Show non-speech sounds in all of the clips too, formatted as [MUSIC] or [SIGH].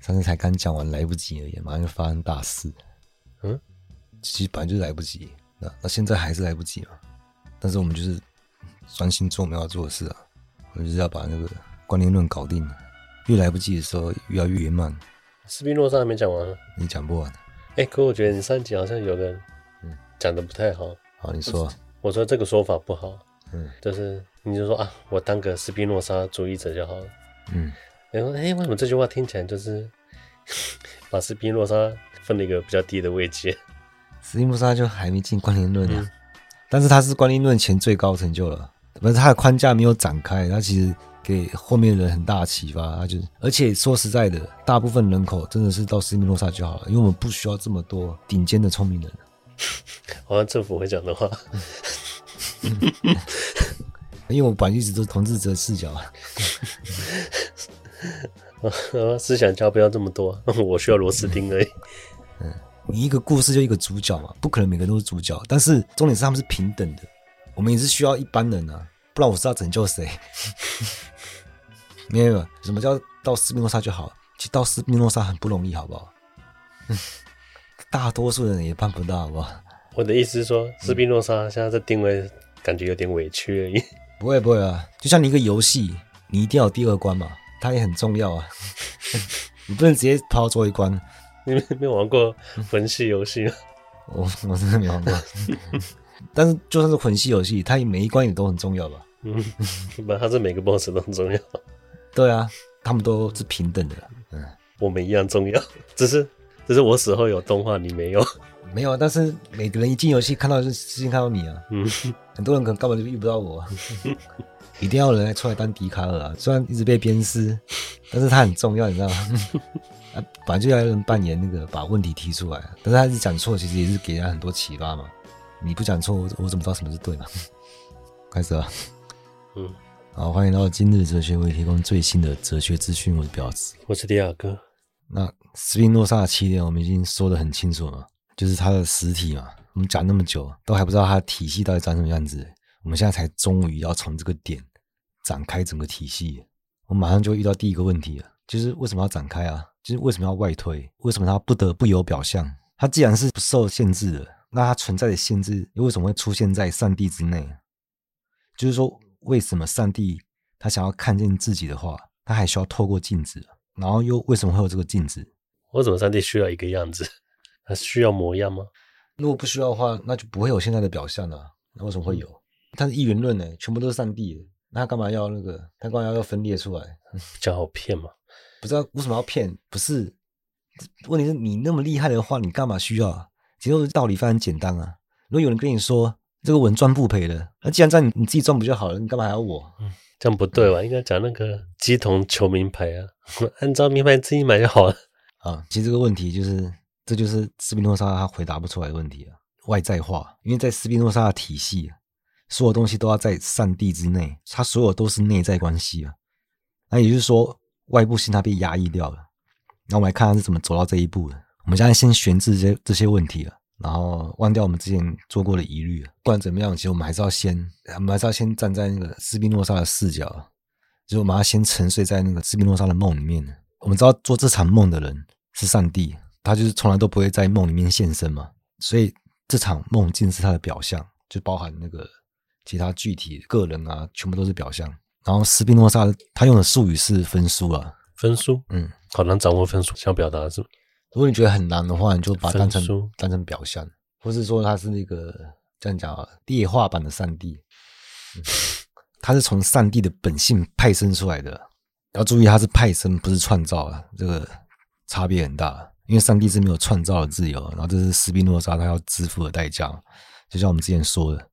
上次才刚讲完，来不及而已，马上就发生大事。嗯，其实本来就是来不及，那那现在还是来不及嘛。但是我们就是专心做我们要做的事啊，我们就是要把那个观念论搞定了。越来不及的时候，越要越慢。斯宾诺莎还没讲完，你讲不完。哎、欸，可我觉得你上集好像有个嗯讲的不太好。好，你说。我说这个说法不好。嗯，就是你就说啊，我当个斯宾诺莎主义者就好了。嗯，然后哎，为什么这句话听起来就是 [LAUGHS] 把斯宾诺莎分了一个比较低的位阶？斯宾诺莎就还没进观念论呢，嗯、但是他是观念论前最高成就了。不是他的框架没有展开，他其实给后面的人很大的启发。他就是，而且说实在的，大部分人口真的是到斯宾诺莎就好了，因为我们不需要这么多顶尖的聪明人。[LAUGHS] 好像政府会讲的话。[LAUGHS] 因为我本来一直都是统治者视角啊，[LAUGHS] 思想家不要这么多，[LAUGHS] 我需要螺丝钉而已。嗯，你一个故事就一个主角嘛，不可能每个人都是主角。但是重点是他们是平等的，我们也是需要一般人啊，不然我是要拯救谁？[LAUGHS] 没有，什么叫到斯宾诺莎就好？其实到斯宾诺莎很不容易，好不好？大多数人也办不到，好不好？我的意思是说，斯宾诺莎现在这定位感觉有点委屈而已。不会不会啊，就像你一个游戏，你一定要有第二关嘛，它也很重要啊。[LAUGHS] 你不能直接跑到最后一关。你没没有玩过魂系游戏吗？[LAUGHS] 我我真的没玩过。[LAUGHS] 但是就算是魂系游戏，它每一关也都很重要吧？嗯，不，它是每个 BOSS 都很重要。对啊，他们都是平等的。嗯，我们一样重要，只是只是我死后有动画，你没有。没有啊，但是每个人一进游戏看到是先看到你啊。嗯，很多人可能根本就遇不到我，一定要人来出来当笛卡尔啊。虽然一直被鞭尸，[LAUGHS] 但是他很重要，你知道吗？[LAUGHS] 啊，本来就要人扮演那个把问题提出来，但是他一直讲错，其实也是给人家很多启发嘛。你不讲错，我我怎么知道什么是对嘛？[LAUGHS] 开始啊。嗯，好，欢迎到今日哲学，为提供最新的哲学资讯。我是表子，我是迪亚哥。那斯宾诺莎的起点，我们已经说的很清楚了。就是他的实体嘛，我们讲那么久都还不知道他的体系到底长什么样子，我们现在才终于要从这个点展开整个体系。我马上就会遇到第一个问题了，就是为什么要展开啊？就是为什么要外推？为什么它不得不有表象？它既然是不受限制的，那它存在的限制又为什么会出现在上帝之内？就是说，为什么上帝他想要看见自己的话，他还需要透过镜子？然后又为什么会有这个镜子？为什么上帝需要一个样子？他需要模样吗？如果不需要的话，那就不会有现在的表象了、啊。那为什么会有？他是一元论呢，全部都是上帝，那他干嘛要那个？他干嘛要要分裂出来？比较好骗嘛？不知道为什么要骗？不是，问题是你那么厉害的话，你干嘛需要？其实道理非常简单啊。如果有人跟你说这个稳赚不赔的，那既然在你你自己赚不就好了？你干嘛还要我？嗯，这样不对吧？应该讲那个鸡同求名牌啊，[LAUGHS] 按照名牌自己买就好了。啊，其实这个问题就是。这就是斯宾诺莎他回答不出来的问题啊，外在化。因为在斯宾诺莎的体系，所有东西都要在上帝之内，它所有都是内在关系啊。那也就是说，外部性它被压抑掉了。那我们来看他是怎么走到这一步的。我们现在先悬置这些这些问题了，然后忘掉我们之前做过的疑虑。不管怎么样，其实我们还是要先，我们还是要先站在那个斯宾诺莎的视角，就是我们要先沉睡在那个斯宾诺莎的梦里面。我们知道做这场梦的人是上帝。他就是从来都不会在梦里面现身嘛，所以这场梦境是他的表象，就包含那个其他具体个人啊，全部都是表象。然后斯宾诺莎他用的术语是分数啊，分数，嗯，好难掌握分数，想表达的是。如果你觉得很难的话，你就把它当成当成表象，或是说他是那个这样讲啊，劣化版的上帝，嗯，他是从上帝的本性派生出来的。要注意，他是派生，不是创造啊，这个差别很大。因为上帝是没有创造的自由，然后这是斯宾诺莎他要支付的代价。就像我们之前说的，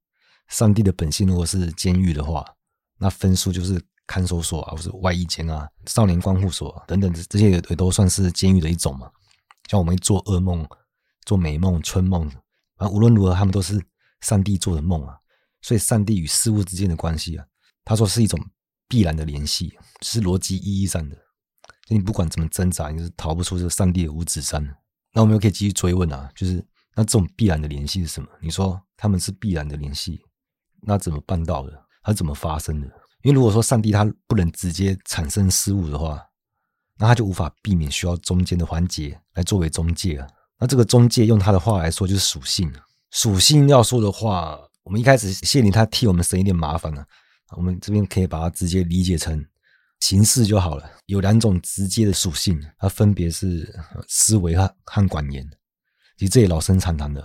上帝的本性如果是监狱的话，那分数就是看守所啊，或是外衣间啊、少年观护所等等，这些也都算是监狱的一种嘛。像我们做噩梦、做美梦、春梦，啊，无论如何，他们都是上帝做的梦啊。所以，上帝与事物之间的关系啊，他说是一种必然的联系，是逻辑意义上的。你不管怎么挣扎，你是逃不出这上帝的五指山。那我们又可以继续追问啊，就是那这种必然的联系是什么？你说他们是必然的联系，那怎么办到的？它怎么发生的？因为如果说上帝他不能直接产生事物的话，那他就无法避免需要中间的环节来作为中介啊。那这个中介用他的话来说就是属性。属性要说的话，我们一开始谢灵他替我们省一点麻烦了，我们这边可以把它直接理解成形式就好了。有两种直接的属性，它分别是思维和和管言。其实这也老生常谈的，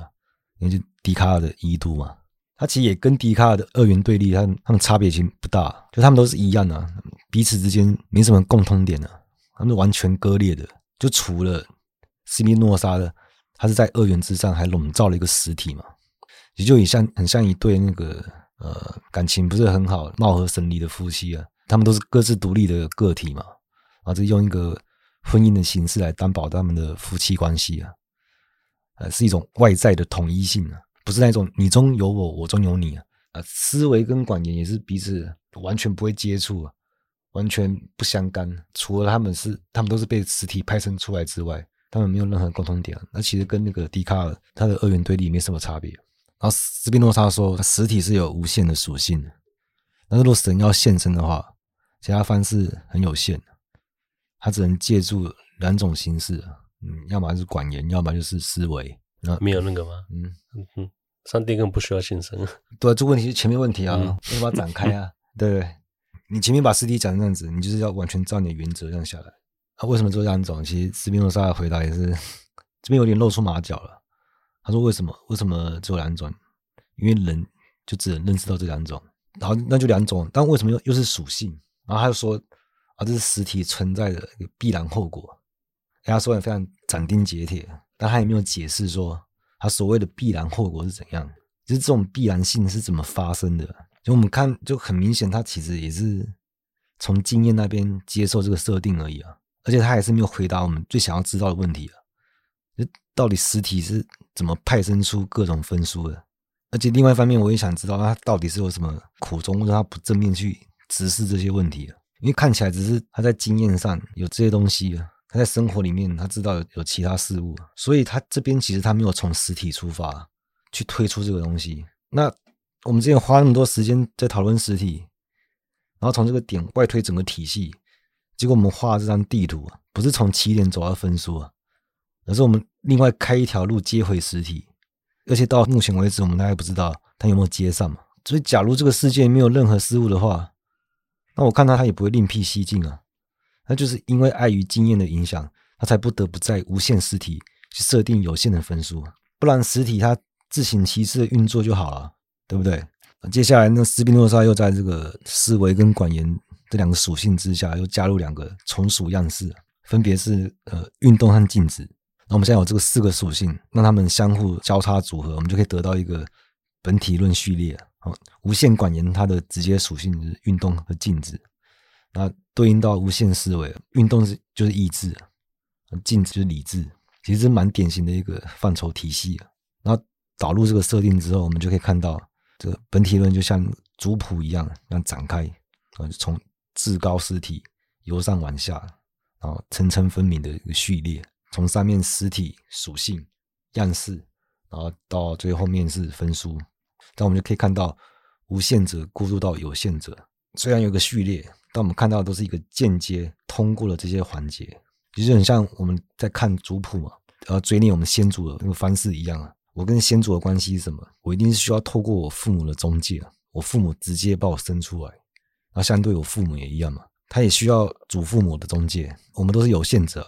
因为就笛卡尔的一度嘛。它其实也跟笛卡尔的二元对立，它它们差别其实不大，就他们都是一样的、啊，彼此之间没什么共通点的、啊，他们完全割裂的。就除了斯宾诺莎的，他是在二元之上还笼罩了一个实体嘛，也就很像很像一对那个呃感情不是很好、貌合神离的夫妻啊，他们都是各自独立的个体嘛，啊，这用一个婚姻的形式来担保他们的夫妻关系啊，呃，是一种外在的统一性啊。不是那种你中有我，我中有你啊！啊，思维跟管言也是彼此完全不会接触啊，完全不相干。除了他们是，他们都是被实体派生出来之外，他们没有任何共同点。那其实跟那个笛卡尔他的二元对立没什么差别。然后斯宾诺莎说，实体是有无限的属性的。那如果神要现身的话，其他方式很有限，他只能借助两种形式，嗯，要么是管言，要么就是思维。那没有那个吗？嗯嗯嗯，上帝更不需要现身。对啊，这个问题是前面问题啊，嗯、为什么要展开啊？[LAUGHS] 对不对？你前面把实体讲这样子，你就是要完全照你的原则这样下来。啊，为什么做这两种？其实斯宾诺莎的回答也是 [LAUGHS] 这边有点露出马脚了。他说：“为什么？为什么只有两种？因为人就只能认识到这两种。然后那就两种，但为什么又又是属性？然后他就说：啊，这是实体存在的一个必然后果。他说的非常斩钉截铁。”但他也没有解释说他所谓的必然后果是怎样，就是这种必然性是怎么发生的。就我们看就很明显，他其实也是从经验那边接受这个设定而已啊。而且他还是没有回答我们最想要知道的问题啊，就到底实体是怎么派生出各种分数的？而且另外一方面，我也想知道他到底是有什么苦衷，或者他不正面去直视这些问题啊？因为看起来只是他在经验上有这些东西啊。他在生活里面，他知道有有其他事物，所以他这边其实他没有从实体出发去推出这个东西。那我们之前花那么多时间在讨论实体，然后从这个点外推整个体系，结果我们画这张地图，不是从起点走到分数啊，而是我们另外开一条路接回实体，而且到目前为止，我们大概不知道他有没有接上嘛。所以，假如这个世界没有任何失误的话，那我看他他也不会另辟蹊径啊。那就是因为碍于经验的影响，他才不得不在无限实体去设定有限的分数，不然实体它自行其是的运作就好了，对不对？接下来，那斯宾诺莎又在这个思维跟管言这两个属性之下，又加入两个从属样式，分别是呃运动和静止。那我们现在有这个四个属性，让它们相互交叉组合，我们就可以得到一个本体论序列。好，无限管言它的直接属性是运动和静止。那对应到无限思维，运动是就是意志，静止就是理智，其实蛮典型的一个范畴体系。然后导入这个设定之后，我们就可以看到这个本体论就像族谱一样，那展开啊，从至高实体由上往下，然后层层分明的一个序列，从上面实体属性样式，然后到最后面是分数，那我们就可以看到无限者过渡到有限者，虽然有个序列。但我们看到的都是一个间接通过了这些环节，其实很像我们在看族谱嘛，然后追念我们先祖的那个方式一样啊。我跟先祖的关系是什么？我一定是需要透过我父母的中介，我父母直接把我生出来，然后相对我父母也一样嘛，他也需要祖父母的中介。我们都是有限者，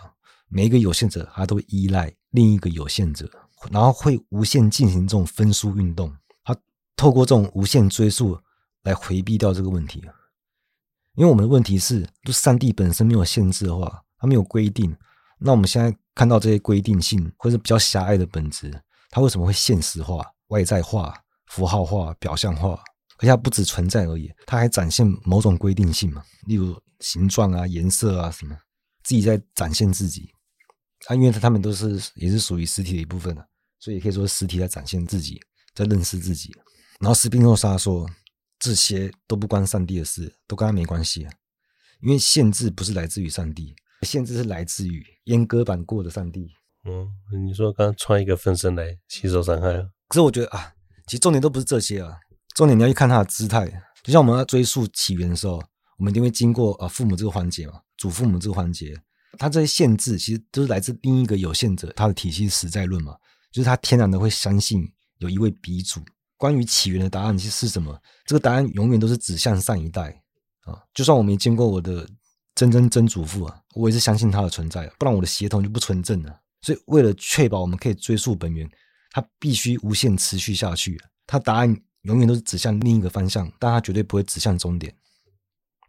每一个有限者他都依赖另一个有限者，然后会无限进行这种分数运动，他透过这种无限追溯来回避掉这个问题。因为我们的问题是，就上帝本身没有限制的话，它没有规定，那我们现在看到这些规定性或者比较狭隘的本质，它为什么会现实化、外在化、符号化、表象化？而且它不只存在而已，它还展现某种规定性嘛，例如形状啊、颜色啊什么，自己在展现自己。啊，因为他们都是也是属于实体的一部分的，所以也可以说实体在展现自己，在认识自己。然后斯宾诺莎说。这些都不关上帝的事，都跟他没关系啊。因为限制不是来自于上帝，限制是来自于阉割版过的上帝。嗯，你说刚刚穿一个分身来吸收伤害啊？可是我觉得啊，其实重点都不是这些啊，重点你要去看他的姿态。就像我们要追溯起源的时候，我们一定会经过啊父母这个环节嘛，祖父母这个环节，他这些限制其实都是来自另一个有限者，他的体系实在论嘛，就是他天然的会相信有一位鼻祖。关于起源的答案是什么？这个答案永远都是指向上一代啊！就算我没见过我的曾曾曾祖父啊，我也是相信他的存在，不然我的血统就不纯正了。所以，为了确保我们可以追溯本源，它必须无限持续下去。它答案永远都是指向另一个方向，但它绝对不会指向终点。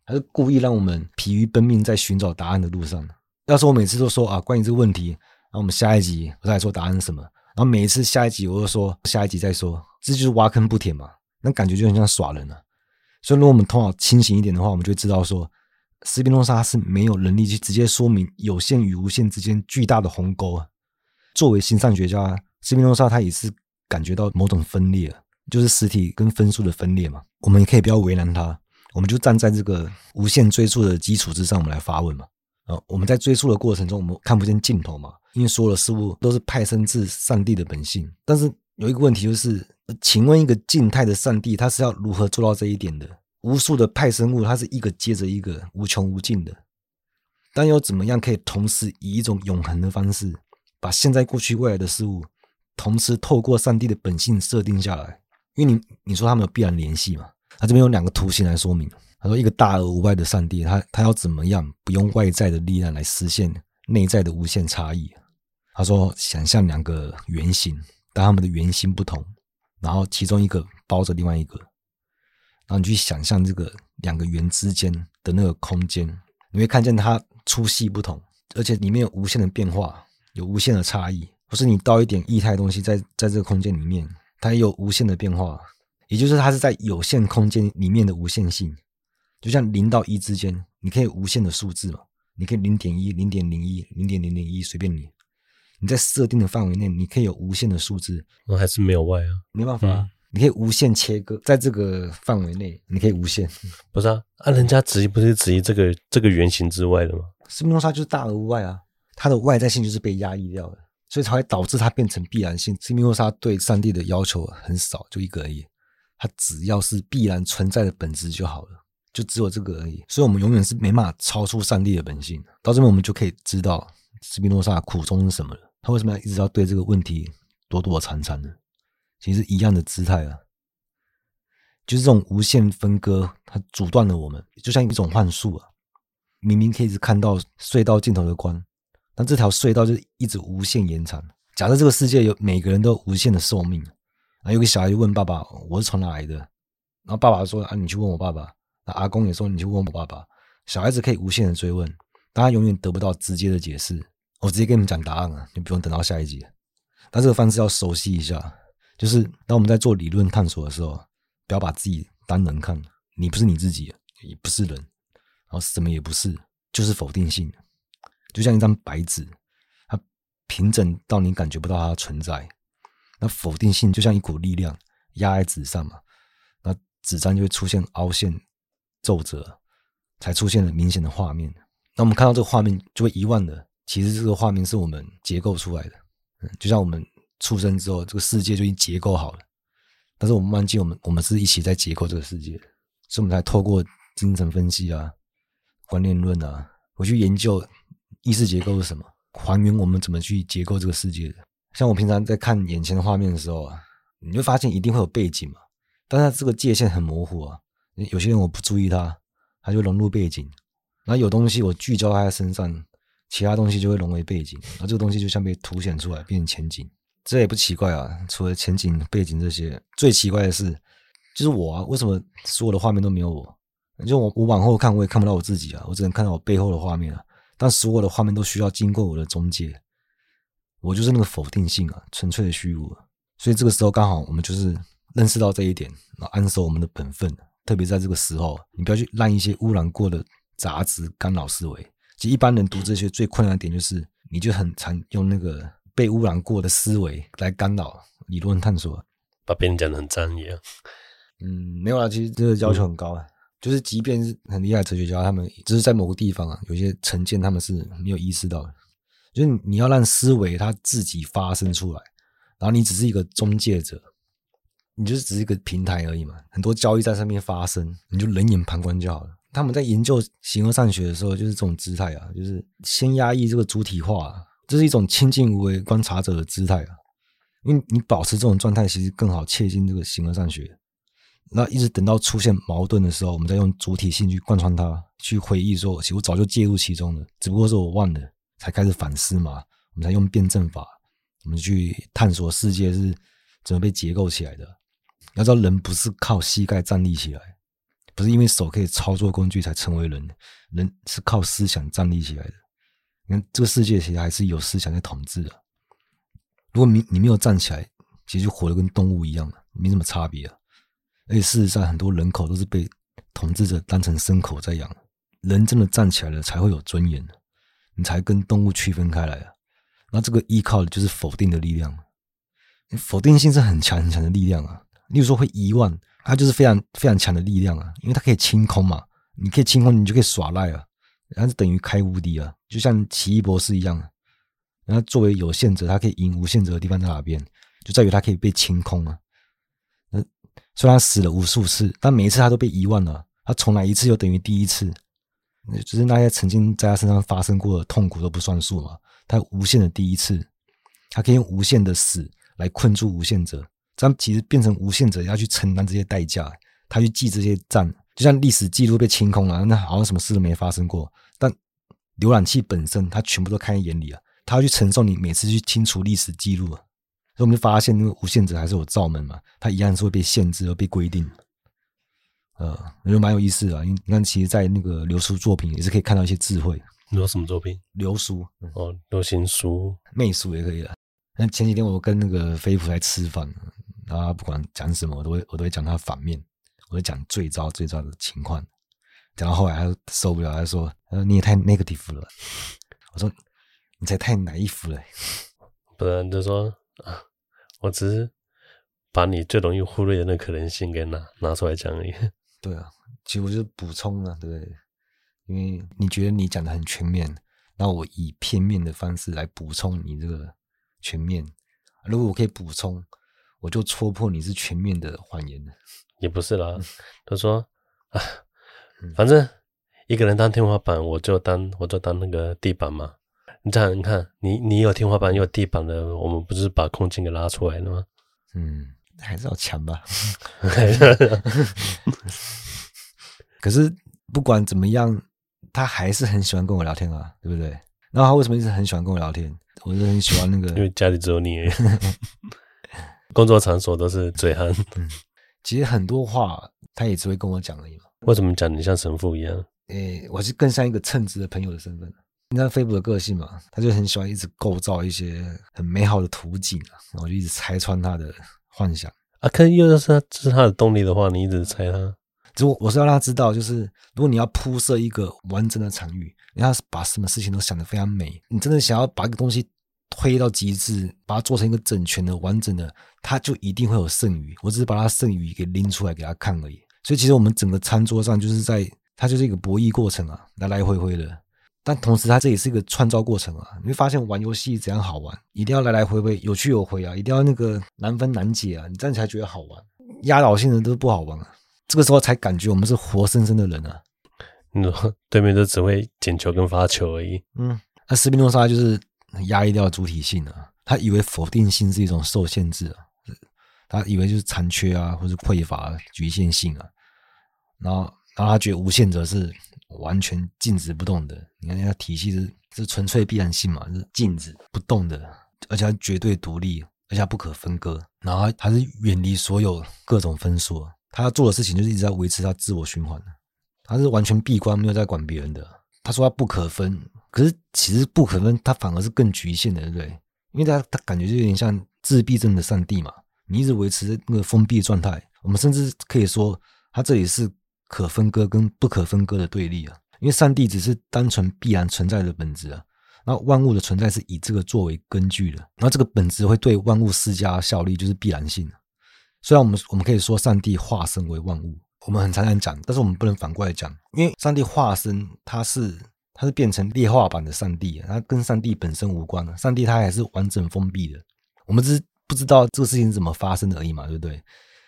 他是故意让我们疲于奔命在寻找答案的路上。要是我每次都说啊，关于这个问题，那我们下一集我再来说答案是什么。然后每一次下一集我就说下一集再说，这就是挖坑不填嘛。那感觉就很像耍人了。所以，如果我们头脑清醒一点的话，我们就知道说，斯宾诺莎是没有能力去直接说明有限与无限之间巨大的鸿沟啊。作为形上学家，斯宾诺莎他也是感觉到某种分裂，就是实体跟分数的分裂嘛。我们也可以不要为难他。我们就站在这个无限追溯的基础之上，我们来发问嘛。啊，我们在追溯的过程中，我们看不见尽头嘛，因为所有的事物都是派生自上帝的本性。但是有一个问题就是，请问一个静态的上帝，他是要如何做到这一点的？无数的派生物，它是一个接着一个，无穷无尽的。但又怎么样可以同时以一种永恒的方式，把现在、过去、未来的事物，同时透过上帝的本性设定下来？因为你你说他们有必然联系嘛？他这边有两个图形来说明。他说：“一个大而无外的上帝，他他要怎么样不用外在的力量来实现内在的无限差异？”他说：“想象两个圆形，但他们的圆心不同，然后其中一个包着另外一个，然后你去想象这个两个圆之间的那个空间，你会看见它粗细不同，而且里面有无限的变化，有无限的差异。或是你倒一点液态东西在在这个空间里面，它也有无限的变化。”也就是它是在有限空间里面的无限性，就像零到一之间，你可以无限的数字嘛，你可以零点一、零点零一、零点零零一，随便你。你在设定的范围内，你可以有无限的数字。我还是没有 Y 啊，没办法，嗯、你可以无限切割，在这个范围内，你可以无限。不是啊，啊，人家质疑不是质疑这个这个圆形之外的吗？斯宾诺莎就是大而无外啊，它的外在性就是被压抑掉的，所以才会导致它变成必然性。斯宾诺莎对上帝的要求很少，就一个而已。它只要是必然存在的本质就好了，就只有这个而已。所以，我们永远是没办法超出上帝的本性。到这边，我们就可以知道斯宾诺莎苦衷是什么了。他为什么要一直要对这个问题躲躲藏藏呢？其实一样的姿态啊，就是这种无限分割，它阻断了我们，就像一种幻术啊。明明可以一直看到隧道尽头的光，但这条隧道就一直无限延长。假设这个世界有每个人都无限的寿命。然后有个小孩就问爸爸：“我是从哪来的？”然后爸爸说：“啊，你去问我爸爸。”那阿公也说：“你去问我爸爸。”小孩子可以无限的追问，但他永远得不到直接的解释。我直接跟你们讲答案啊，你不用等到下一集。但这个方式要熟悉一下，就是当我们在做理论探索的时候，不要把自己当人看，你不是你自己，也不是人，然后什么也不是，就是否定性，就像一张白纸，它平整到你感觉不到它的存在。那否定性就像一股力量压在纸上嘛，那纸张就会出现凹陷、皱褶，才出现了明显的画面。那我们看到这个画面，就会遗忘了，其实这个画面是我们结构出来的。嗯，就像我们出生之后，这个世界就已经结构好了，但是我们忘记我们我们是一起在结构这个世界，所以我们才透过精神分析啊、观念论啊，我去研究意识结构是什么，还原我们怎么去结构这个世界的。像我平常在看眼前的画面的时候啊，你会发现一定会有背景嘛，但是它这个界限很模糊啊。有些人我不注意它，它就融入背景；然后有东西我聚焦在它身上，其他东西就会融为背景，而这个东西就像被凸显出来，变成前景。这也不奇怪啊。除了前景、背景这些，最奇怪的是，就是我啊，为什么所有的画面都没有我？就我我往后看，我也看不到我自己啊，我只能看到我背后的画面啊。但所有的画面都需要经过我的中介。我就是那个否定性啊，纯粹的虚无。所以这个时候刚好我们就是认识到这一点，然后安守我们的本分。特别在这个时候，你不要去让一些污染过的杂质干扰思维。其实一般人读这些最困难的点就是，你就很常用那个被污染过的思维来干扰理论探索，把别人讲得很专业。嗯，没有啊，其实这个要求很高啊。嗯、就是即便是很厉害的哲学家，他们只是在某个地方啊，有些成见他们是没有意识到的。就是你要让思维它自己发生出来，然后你只是一个中介者，你就是只是一个平台而已嘛。很多交易在上面发生，你就冷眼旁观就好了。他们在研究形而上学的时候，就是这种姿态啊，就是先压抑这个主体化，这是一种清静无为观察者的姿态啊。因为你保持这种状态，其实更好切近这个形而上学。那一直等到出现矛盾的时候，我们再用主体性去贯穿它，去回忆说，其实我早就介入其中了，只不过是我忘了，才开始反思嘛。我们才用辩证法，我们去探索世界是怎么被结构起来的。要知道，人不是靠膝盖站立起来，不是因为手可以操作工具才成为人，人是靠思想站立起来的。你看，这个世界其实还是有思想在统治的。如果你你没有站起来，其实就活得跟动物一样，没什么差别啊。而且事实上，很多人口都是被统治者当成牲口在养。人真的站起来了，才会有尊严，你才跟动物区分开来啊。那这个依靠的就是否定的力量，否定性是很强很强的力量啊。例如说会遗忘，它就是非常非常强的力量啊，因为它可以清空嘛，你可以清空，你就可以耍赖啊，然后就等于开无敌啊，就像奇异博士一样。然后作为有限者，他可以赢无限者的地方在哪边？就在于他可以被清空啊。那虽然他死了无数次，但每一次他都被遗忘了，他重来一次又等于第一次，就是那些曾经在他身上发生过的痛苦都不算数嘛。他无限的第一次，他可以用无限的死来困住无限者。这样其实变成无限者要去承担这些代价，他去记这些账，就像历史记录被清空了，那好像什么事都没发生过。但浏览器本身，它全部都看在眼里啊，他要去承受你每次去清除历史记录啊。所以我们就发现，那个无限者还是有罩门嘛，它一样是会被限制和被规定。呃，我觉得蛮有意思的。你看，其实，在那个流苏作品也是可以看到一些智慧。你说什么作品？流苏哦，流行书、媚书也可以了。那前几天我跟那个飞普来吃饭。然后他不管讲什么，我都会我都会讲他反面，我会讲最糟最糟的情况。讲到后来他受不了，他说：“他说你也太 negative 了。”我说：“你才太 naive 了。”不然就说啊，我只是把你最容易忽略的那可能性给拿拿出来讲而已。[LAUGHS] 对啊，其实我就是补充啊，对不对？因为你觉得你讲的很全面，那我以片面的方式来补充你这个全面。如果我可以补充。我就戳破你是全面的谎言了，也不是啦。他说啊，反正一个人当天花板，我就当我就当那个地板嘛。你这样你看，你你有天花板，有地板的，我们不是把空间给拉出来了吗？嗯，还是要强吧。[LAUGHS] 可是不管怎么样，他还是很喜欢跟我聊天啊，对不对？然后他为什么一直很喜欢跟我聊天？我是很喜欢那个，因为家里只有你。[LAUGHS] 工作场所都是嘴憨，嗯，其实很多话他也只会跟我讲而已嘛。为什么讲你像神父一样？诶、欸，我是更像一个称职的朋友的身份。你知道飞布的个性嘛？他就很喜欢一直构造一些很美好的图景啊，然后就一直拆穿他的幻想啊。可是又是他这是他的动力的话，你一直猜他。只不过我是要让他知道，就是如果你要铺设一个完整的场域，你要把什么事情都想得非常美，你真的想要把一个东西。推到极致，把它做成一个整全的、完整的，它就一定会有剩余。我只是把它剩余给拎出来给他看而已。所以其实我们整个餐桌上就是在，它就是一个博弈过程啊，来来回回的。但同时它这也是一个创造过程啊。你会发现玩游戏怎样好玩，一定要来来回回，有去有回啊，一定要那个难分难解啊，你这样才觉得好玩。压倒性的都不好玩啊。这个时候才感觉我们是活生生的人啊。你说对面都只会捡球跟发球而已。嗯，那斯宾诺莎就是。压抑掉主体性啊，他以为否定性是一种受限制啊，他以为就是残缺啊，或是匮乏、局限性啊，然后，然后他觉得无限者是完全静止不动的。你看，那体系是是纯粹必然性嘛，是静止不动的，而且他绝对独立，而且它不可分割。然后他是远离所有各种分数，他要做的事情就是一直在维持他自我循环，他是完全闭关，没有在管别人的。他说他不可分。可是其实不可能，它反而是更局限的，对不对？因为它它感觉就有点像自闭症的上帝嘛，你一直维持那个封闭状态。我们甚至可以说，它这里是可分割跟不可分割的对立啊。因为上帝只是单纯必然存在的本质啊，那万物的存在是以这个作为根据的，然后这个本质会对万物施加效力，就是必然性。虽然我们我们可以说上帝化身为万物，我们很常常讲，但是我们不能反过来讲，因为上帝化身它是。它是变成劣化版的上帝，它跟上帝本身无关了。上帝它还是完整封闭的，我们只是不知道这个事情怎么发生的而已嘛，对不对？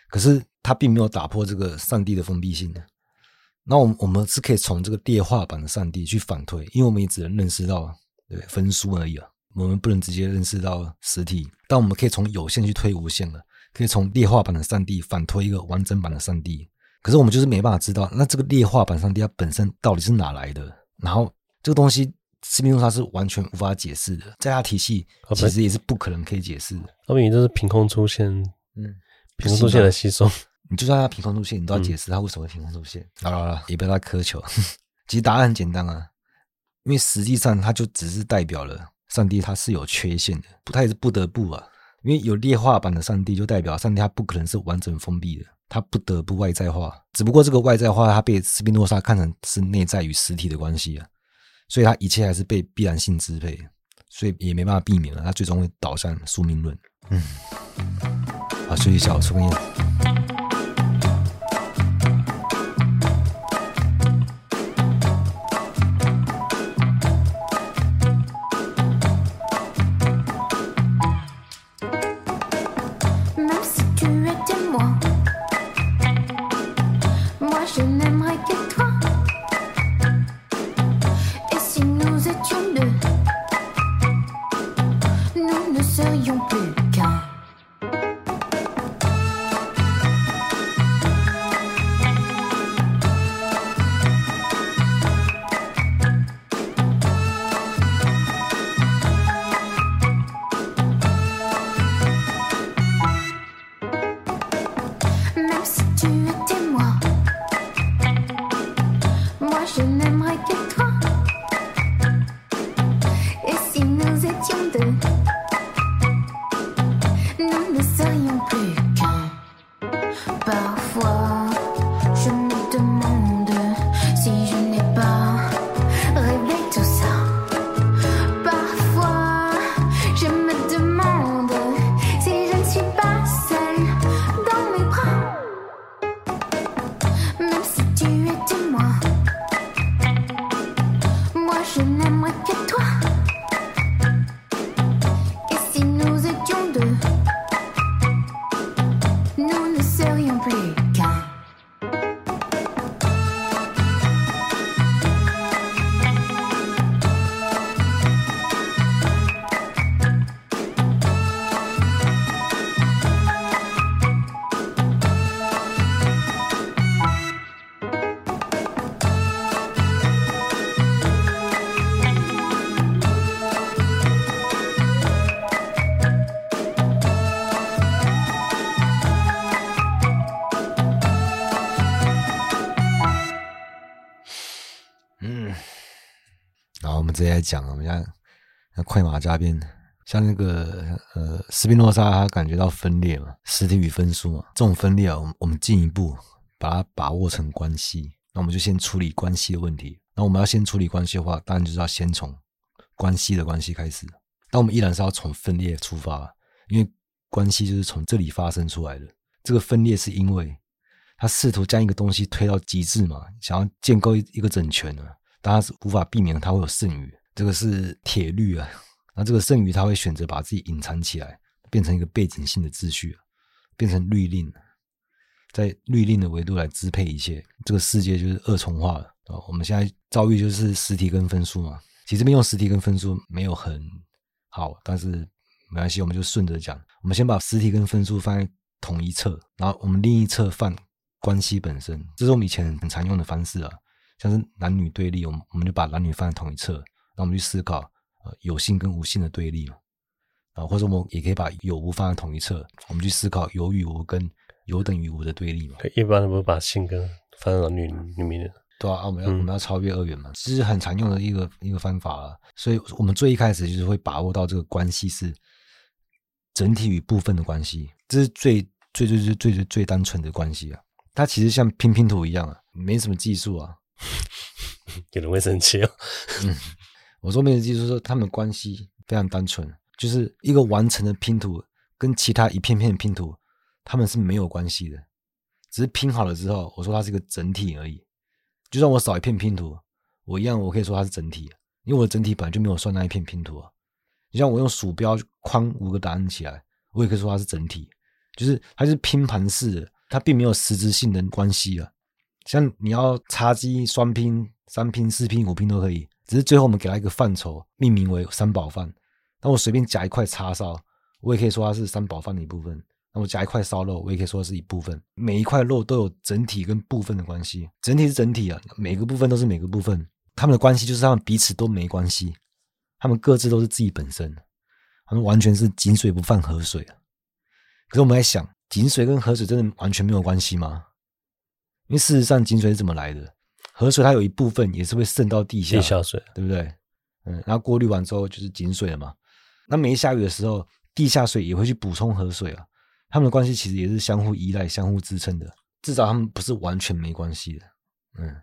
可是它并没有打破这个上帝的封闭性的。那我们我们是可以从这个劣化版的上帝去反推，因为我们也只能认识到对分数而已啊，我们不能直接认识到实体。但我们可以从有限去推无限了，可以从劣化版的上帝反推一个完整版的上帝。可是我们就是没办法知道，那这个劣化版上帝它本身到底是哪来的？然后这个东西斯宾诺莎是完全无法解释的，在他体系其实也是不可能可以解释的。后面就是凭空出现，嗯，凭空出现的吸收。你就算他凭空出现，你都要解释他为什么会凭空出现。好了好了，也不要太苛求。[LAUGHS] 其实答案很简单啊，因为实际上它就只是代表了上帝它是有缺陷的，不，它也是不得不啊。因为有劣化版的上帝，就代表上帝它不可能是完整封闭的，它不得不外在化。只不过这个外在化，它被斯宾诺莎看成是内在与实体的关系啊，所以他一切还是被必然性支配，所以也没办法避免了，他最终会导向宿命论。嗯，好，休息一下，我抽根烟。来讲，我们像快马加鞭，像那个呃，斯宾诺莎他感觉到分裂嘛，实体与分数嘛，这种分裂啊，我们我们进一步把它把握成关系，那我们就先处理关系的问题。那我们要先处理关系的话，当然就是要先从关系的关系开始。但我们依然是要从分裂出发，因为关系就是从这里发生出来的。这个分裂是因为他试图将一个东西推到极致嘛，想要建构一一个整全啊。但他是无法避免，他会有剩余，这个是铁律啊。那这个剩余，他会选择把自己隐藏起来，变成一个背景性的秩序，变成律令，在律令的维度来支配一切。这个世界就是二重化了啊。我们现在遭遇就是实体跟分数嘛。其实这边用实体跟分数没有很好，但是没关系，我们就顺着讲。我们先把实体跟分数放在同一侧，然后我们另一侧放关系本身，这是我们以前很常用的方式啊。像是男女对立，我们我们就把男女放在同一侧，然后我们去思考，呃，有性跟无性的对立嘛，啊，或者我们也可以把有无放在同一侧，我们去思考有与无跟有等于无的对立嘛。一般都不把性跟放在男女里面。对啊，我们要、嗯、我们要超越二元嘛，这是很常用的一个一个方法啊。所以我们最一开始就是会把握到这个关系是整体与部分的关系，这是最最最最最最最单纯的关系啊。它其实像拼拼图一样啊，没什么技术啊。[LAUGHS] 有人会生气哦。嗯，[LAUGHS] 我说没有技术，说他们关系非常单纯，就是一个完成的拼图跟其他一片片拼图，他们是没有关系的，只是拼好了之后，我说它是一个整体而已。就算我少一片拼图，我一样我可以说它是整体，因为我的整体本来就没有算那一片拼图啊。你像我用鼠标框五个答案起来，我也可以说它是整体，就是它是拼盘式的，它并没有实质性的关系啊。像你要插机、双拼、三拼、四拼、五拼都可以，只是最后我们给它一个范畴，命名为三宝饭。那我随便夹一块叉烧，我也可以说它是三宝饭的一部分。那我夹一块烧肉，我也可以说它是一部分。每一块肉都有整体跟部分的关系，整体是整体啊，每个部分都是每个部分，他们的关系就是他们彼此都没关系，他们各自都是自己本身，他们完全是井水不犯河水。可是我们在想，井水跟河水真的完全没有关系吗？因为事实上，井水是怎么来的？河水它有一部分也是会渗到地下，地下水，对不对？嗯，然后过滤完之后就是井水了嘛。那没下雨的时候，地下水也会去补充河水啊。他们的关系其实也是相互依赖、相互支撑的。至少他们不是完全没关系的。嗯，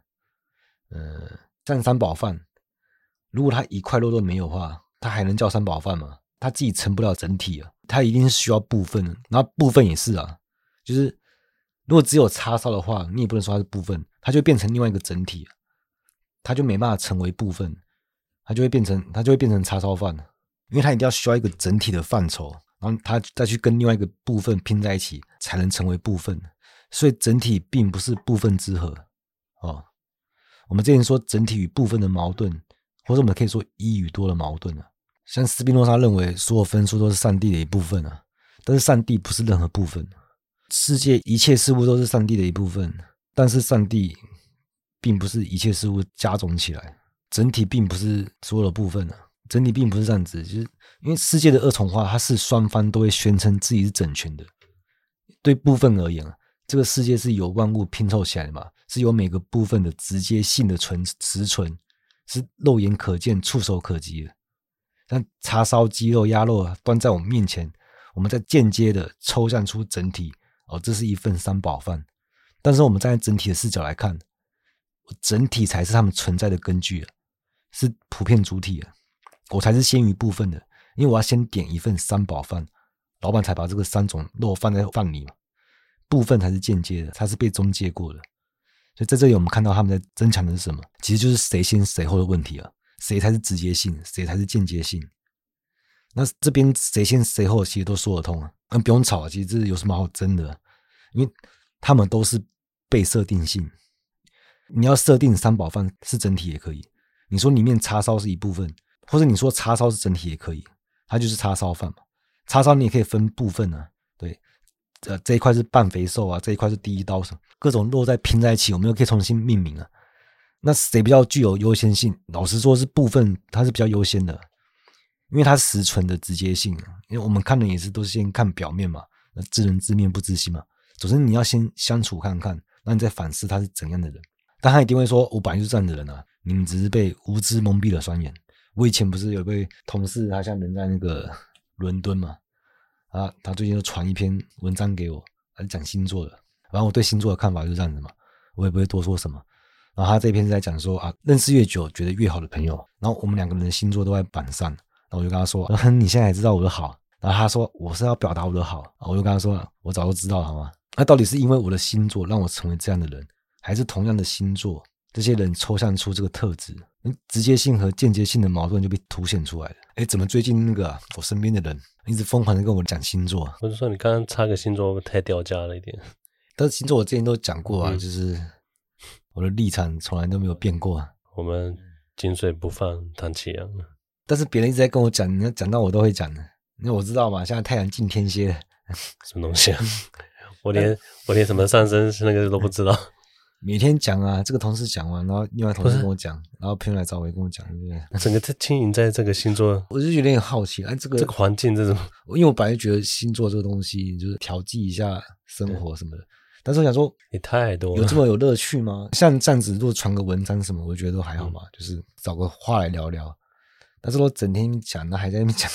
呃，像三宝饭，如果它一块肉都没有的话，它还能叫三宝饭吗？它自己成不了整体啊，它一定是需要部分的。然后部分也是啊，就是。如果只有叉烧的话，你也不能说它是部分，它就变成另外一个整体，它就没办法成为部分，它就会变成它就会变成叉烧饭，因为它一定要需要一个整体的范畴，然后它再去跟另外一个部分拼在一起，才能成为部分。所以整体并不是部分之和哦。我们之前说整体与部分的矛盾，或者我们可以说一与多的矛盾啊。像斯宾诺莎认为所有分数都是上帝的一部分啊，但是上帝不是任何部分。世界一切事物都是上帝的一部分，但是上帝并不是一切事物加总起来，整体并不是所有的部分啊，整体并不是这样子，就是因为世界的二重化，它是双方都会宣称自己是整全的。对部分而言啊，这个世界是由万物拼凑起来的嘛，是由每个部分的直接性的存实存，是肉眼可见、触手可及的。像叉烧、鸡肉、鸭肉啊，端在我们面前，我们在间接的抽象出整体。哦，这是一份三宝饭，但是我们站在整体的视角来看，整体才是他们存在的根据啊，是普遍主体啊，我才是先于部分的，因为我要先点一份三宝饭，老板才把这个三种肉放在饭里嘛，部分才是间接的，它是被中介过的，所以在这里我们看到他们在争抢的是什么？其实就是谁先谁后的问题啊，谁才是直接性，谁才是间接性？那这边谁先谁后其实都说得通啊。那不用吵啊，其实这有什么好争的？因为他们都是被设定性。你要设定三宝饭是整体也可以，你说里面叉烧是一部分，或者你说叉烧是整体也可以，它就是叉烧饭嘛。叉烧你也可以分部分啊，对，呃，这一块是半肥瘦啊，这一块是第一刀什么，各种肉在拼在一起，我们又可以重新命名啊。那谁比较具有优先性？老实说，是部分它是比较优先的。因为它实存的直接性，因为我们看的也是都是先看表面嘛，那知人知面不知心嘛。总之你要先相处看看，那你再反思他是怎样的人。但他一定会说，我本来就是这样的人啊，你们只是被无知蒙蔽了双眼。我以前不是有位同事，他像人在那个伦敦嘛，啊，他最近就传一篇文章给我，他是讲星座的。然后我对星座的看法就是这样子嘛，我也不会多说什么。然后他这篇是在讲说啊，认识越久，觉得越好的朋友，然后我们两个人的星座都在板上。然后我就跟他说：“你现在也知道我的好。”然后他说：“我是要表达我的好。”我就跟他说：“我早就知道了，好吗？那到底是因为我的星座让我成为这样的人，还是同样的星座这些人抽象出这个特质？直接性和间接性的矛盾就被凸显出来了。哎，怎么最近那个、啊、我身边的人一直疯狂的跟我讲星座？我就说你刚刚插个星座太掉价了一点。[LAUGHS] 但是星座我之前都讲过啊，嗯、就是我的立场从来都没有变过啊。我们井水不犯唐启阳。”但是别人一直在跟我讲，你要讲到我都会讲的，因为我知道嘛。现在太阳进天蝎了，什么东西啊？[LAUGHS] 我连我连什么上升是那个都不知道。[LAUGHS] 每天讲啊，这个同事讲完，然后另外同事跟我讲，然后朋友来找我也跟我讲，对不对？[LAUGHS] 整个在经营在这个星座，[LAUGHS] 我就有点好奇，哎，这个这个环境这种，因为我本来觉得星座这个东西就是调剂一下生活什么的，但是我想说，也太多了，有这么有乐趣吗？像这样子，如果传个文章什么，我觉得都还好嘛，嗯、就是找个话来聊聊。但是我整天讲，那还在那边讲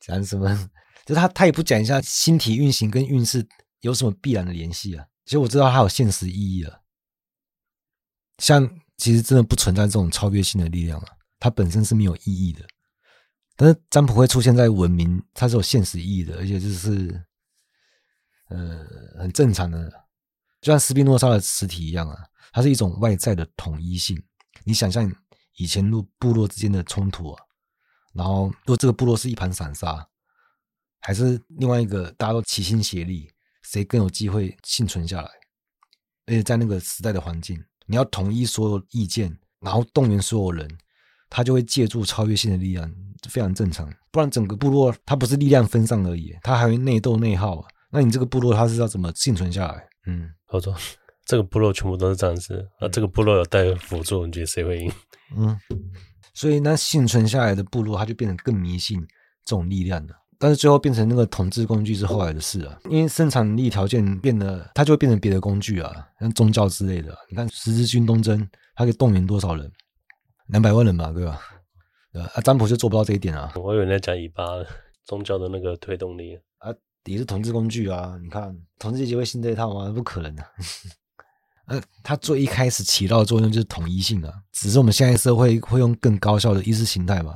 讲什么？就他他也不讲一下星体运行跟运势有什么必然的联系啊？其实我知道它有现实意义了。像其实真的不存在这种超越性的力量啊，它本身是没有意义的。但是占卜会出现在文明，它是有现实意义的，而且就是呃很正常的，就像斯宾诺莎的实体一样啊，它是一种外在的统一性。你想象。以前入部落之间的冲突啊，然后如果这个部落是一盘散沙，还是另外一个大家都齐心协力，谁更有机会幸存下来？而且在那个时代的环境，你要统一所有意见，然后动员所有人，他就会借助超越性的力量，非常正常。不然整个部落它不是力量分散而已，他还会内斗内耗。那你这个部落他是要怎么幸存下来？嗯，我说 [LAUGHS] 这个部落全部都是战士，那这个部落有带辅助，你觉得谁会赢？嗯，所以那幸存下来的部落，他就变得更迷信这种力量了。但是最后变成那个统治工具是后来的事啊，因为生产力条件变得，它就会变成别的工具啊，像宗教之类的。你看十字军东征，它可以动员多少人？两百万人吧，对吧？对啊，占卜就做不到这一点啊。我以为你在讲以巴宗教的那个推动力啊，也是统治工具啊。你看统治阶级会信这一套吗？不可能的、啊。[LAUGHS] 呃，它最一开始起到的作用就是统一性啊，只是我们现在社会会用更高效的意识形态嘛。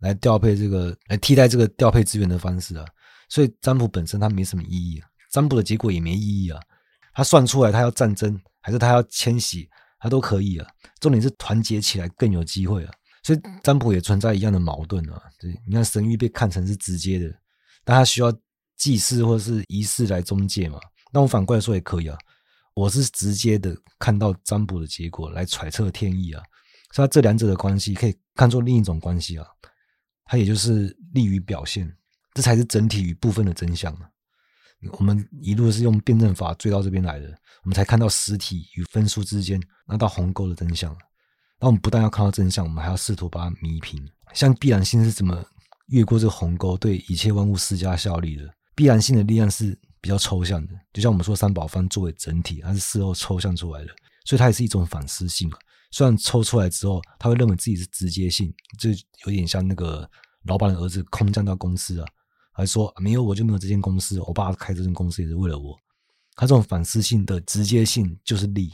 来调配这个，来替代这个调配资源的方式啊，所以占卜本身它没什么意义啊，占卜的结果也没意义啊，它算出来它要战争还是它要迁徙，它都可以啊，重点是团结起来更有机会啊，所以占卜也存在一样的矛盾啊，对，你看神域被看成是直接的，但它需要祭祀或者是仪式来中介嘛，那我反过来说也可以啊，我是直接的看到占卜的结果来揣测天意啊，所以这两者的关系可以看作另一种关系啊。它也就是利于表现，这才是整体与部分的真相。我们一路是用辩证法追到这边来的，我们才看到实体与分数之间那道鸿沟的真相。那我们不但要看到真相，我们还要试图把它弥平。像必然性是怎么越过这个鸿沟，对一切万物施加效力的？必然性的力量是比较抽象的，就像我们说三宝方作为整体，它是事后抽象出来的，所以它也是一种反思性。虽然抽出来之后，他会认为自己是直接性，就有点像那个老板的儿子空降到公司啊，还说没有我就没有这间公司，我爸开这间公司也是为了我。他这种反思性的直接性就是利，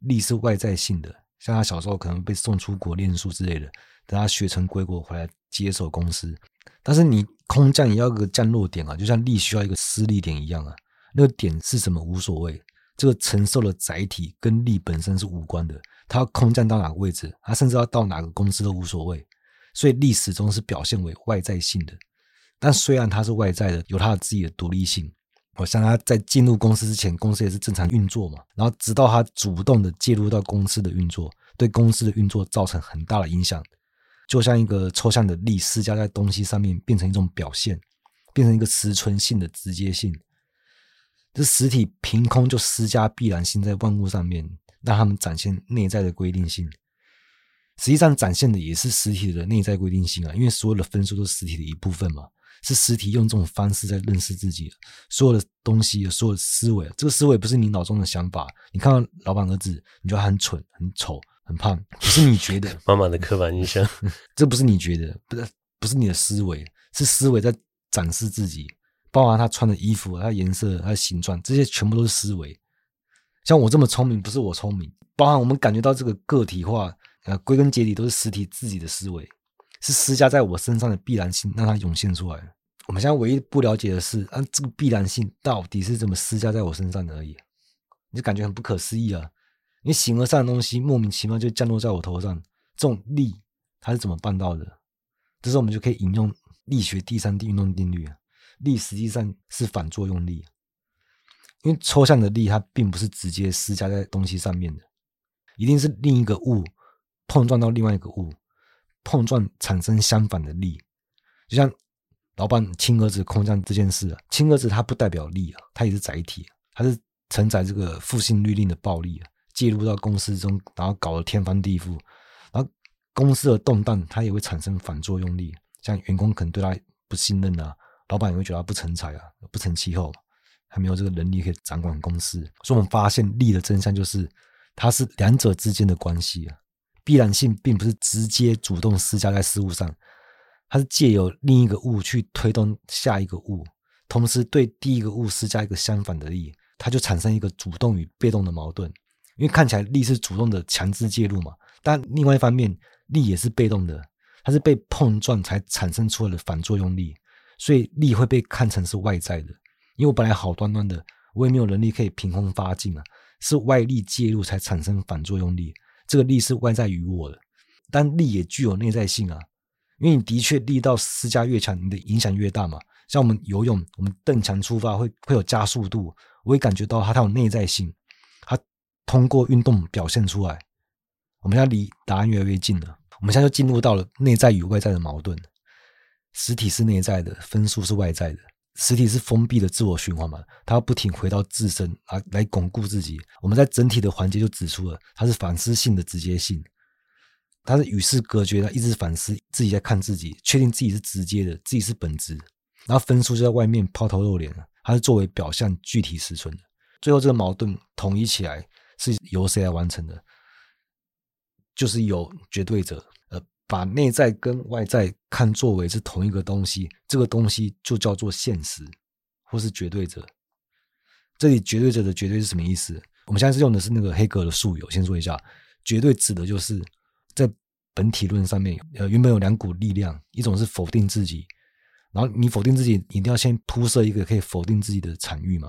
利是外在性的，像他小时候可能被送出国念书之类的，等他学成归国回来接手公司。但是你空降也要个降落点啊，就像利需要一个失利点一样啊，那个点是什么无所谓。这个承受的载体跟力本身是无关的，它要空降到哪个位置，它甚至要到哪个公司都无所谓。所以力始终是表现为外在性的，但虽然它是外在的，有它的自己的独立性。我像他在进入公司之前，公司也是正常运作嘛，然后直到他主动的介入到公司的运作，对公司的运作造成很大的影响，就像一个抽象的力施加在东西上面，变成一种表现，变成一个实存性的直接性。这实体凭空就施加必然性在万物上面，让他们展现内在的规定性。实际上展现的也是实体的内在规定性啊，因为所有的分数都是实体的一部分嘛，是实体用这种方式在认识自己。所有的东西，所有的思维，这个思维不是你脑中的想法。你看到老板儿子，你觉得他很蠢、很丑、很胖，不是你觉得。妈妈的刻板印象，[LAUGHS] 这不是你觉得，不是不是你的思维，是思维在展示自己。包含他穿的衣服、它的颜色、它的形状，这些全部都是思维。像我这么聪明，不是我聪明。包含我们感觉到这个个体化，呃，归根结底都是实体自己的思维，是施加在我身上的必然性，让它涌现出来。我们现在唯一不了解的是，啊，这个必然性到底是怎么施加在我身上的而已。你就感觉很不可思议啊！你形而上的东西莫名其妙就降落在我头上，这种力它是怎么办到的？这时候我们就可以引用力学第三定运动定律啊。力实际上是反作用力，因为抽象的力它并不是直接施加在东西上面的，一定是另一个物碰撞到另外一个物，碰撞产生相反的力。就像老板亲儿子空降这件事啊，亲儿子他不代表力啊，他也是载体，他是承载这个父性律令的暴力啊，介入到公司中，然后搞得天翻地覆，然后公司的动荡它也会产生反作用力，像员工可能对他不信任啊。老板也会觉得他不成才啊，不成气候，还没有这个能力可以掌管公司。所以，我们发现力的真相就是，它是两者之间的关系啊。必然性并不是直接主动施加在事物上，它是借由另一个物去推动下一个物，同时对第一个物施加一个相反的力，它就产生一个主动与被动的矛盾。因为看起来力是主动的强制介入嘛，但另外一方面，力也是被动的，它是被碰撞才产生出来的反作用力。所以力会被看成是外在的，因为我本来好端端的，我也没有能力可以凭空发劲啊，是外力介入才产生反作用力。这个力是外在于我的，但力也具有内在性啊，因为你的确力道施加越强，你的影响越大嘛。像我们游泳，我们蹬墙出发会会有加速度，我会感觉到它它有内在性，它通过运动表现出来。我们现在离答案越来越近了。我们现在就进入到了内在与外在的矛盾。实体是内在的，分数是外在的。实体是封闭的自我循环嘛，它要不停回到自身啊来巩固自己。我们在整体的环节就指出了，它是反思性的直接性，它是与世隔绝的，一直反思自己在看自己，确定自己是直接的，自己是本质。然后分数就在外面抛头露脸，它是作为表象具体实存的。最后这个矛盾统一起来是由谁来完成的？就是由绝对者。把内在跟外在看作为是同一个东西，这个东西就叫做现实，或是绝对者。这里绝对者的绝对是什么意思？我们现在是用的是那个黑格尔的术语。我先说一下，绝对指的就是在本体论上面，呃，原本有两股力量，一种是否定自己，然后你否定自己，一定要先铺设一个可以否定自己的场域嘛，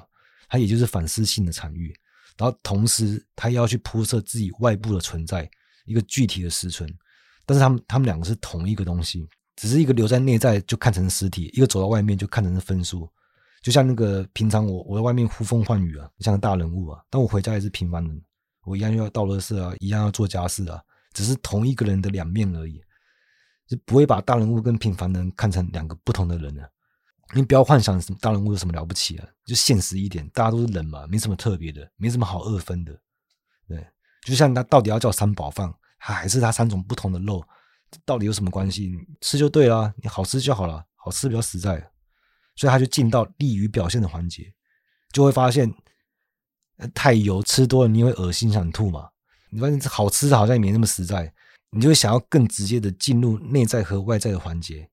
它也就是反思性的场域，然后同时它要去铺设自己外部的存在，一个具体的实存。但是他们他们两个是同一个东西，只是一个留在内在就看成实体，一个走到外面就看成是分数。就像那个平常我我在外面呼风唤雨啊，像个大人物啊，但我回家也是平凡人，我一样要倒垃圾啊，一样要做家事啊，只是同一个人的两面而已，就不会把大人物跟平凡人看成两个不同的人啊。你不要幻想什么大人物有什么了不起啊，就现实一点，大家都是人嘛，没什么特别的，没什么好二分的。对，就像他到底要叫三宝饭。还是它三种不同的肉，到底有什么关系？吃就对了，你好吃就好了，好吃比较实在，所以他就进到利于表现的环节，就会发现太油吃多了你会恶心想吐嘛。你发现好吃的好像也没那么实在，你就会想要更直接的进入内在和外在的环节，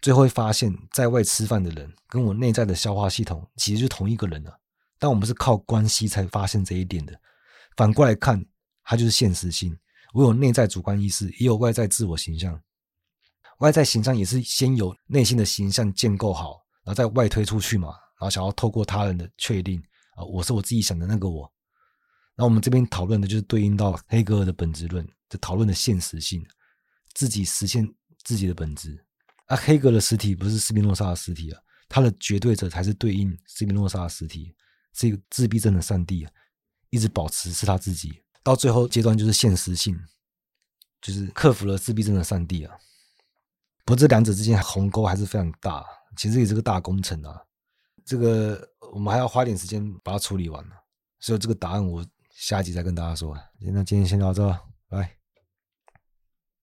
最后会发现在外吃饭的人跟我内在的消化系统其实就同一个人了，但我们是靠关系才发现这一点的。反过来看，它就是现实性。我有内在主观意识，也有外在自我形象。外在形象也是先有内心的形象建构好，然后再外推出去嘛。然后想要透过他人的确定啊，我是我自己想的那个我。那我们这边讨论的就是对应到黑格尔的本质论，就讨论的现实性，自己实现自己的本质。啊，黑格尔的实体不是斯宾诺莎的实体啊，他的绝对者才是对应斯宾诺莎的实体，是一个自闭症的上帝，一直保持是他自己。到最后阶段就是现实性，就是克服了自闭症的上帝啊。不过这两者之间鸿沟还是非常大，其实也是个大工程啊。这个我们还要花点时间把它处理完，所以这个答案我下一集再跟大家说。那今天先聊到这，拜拜。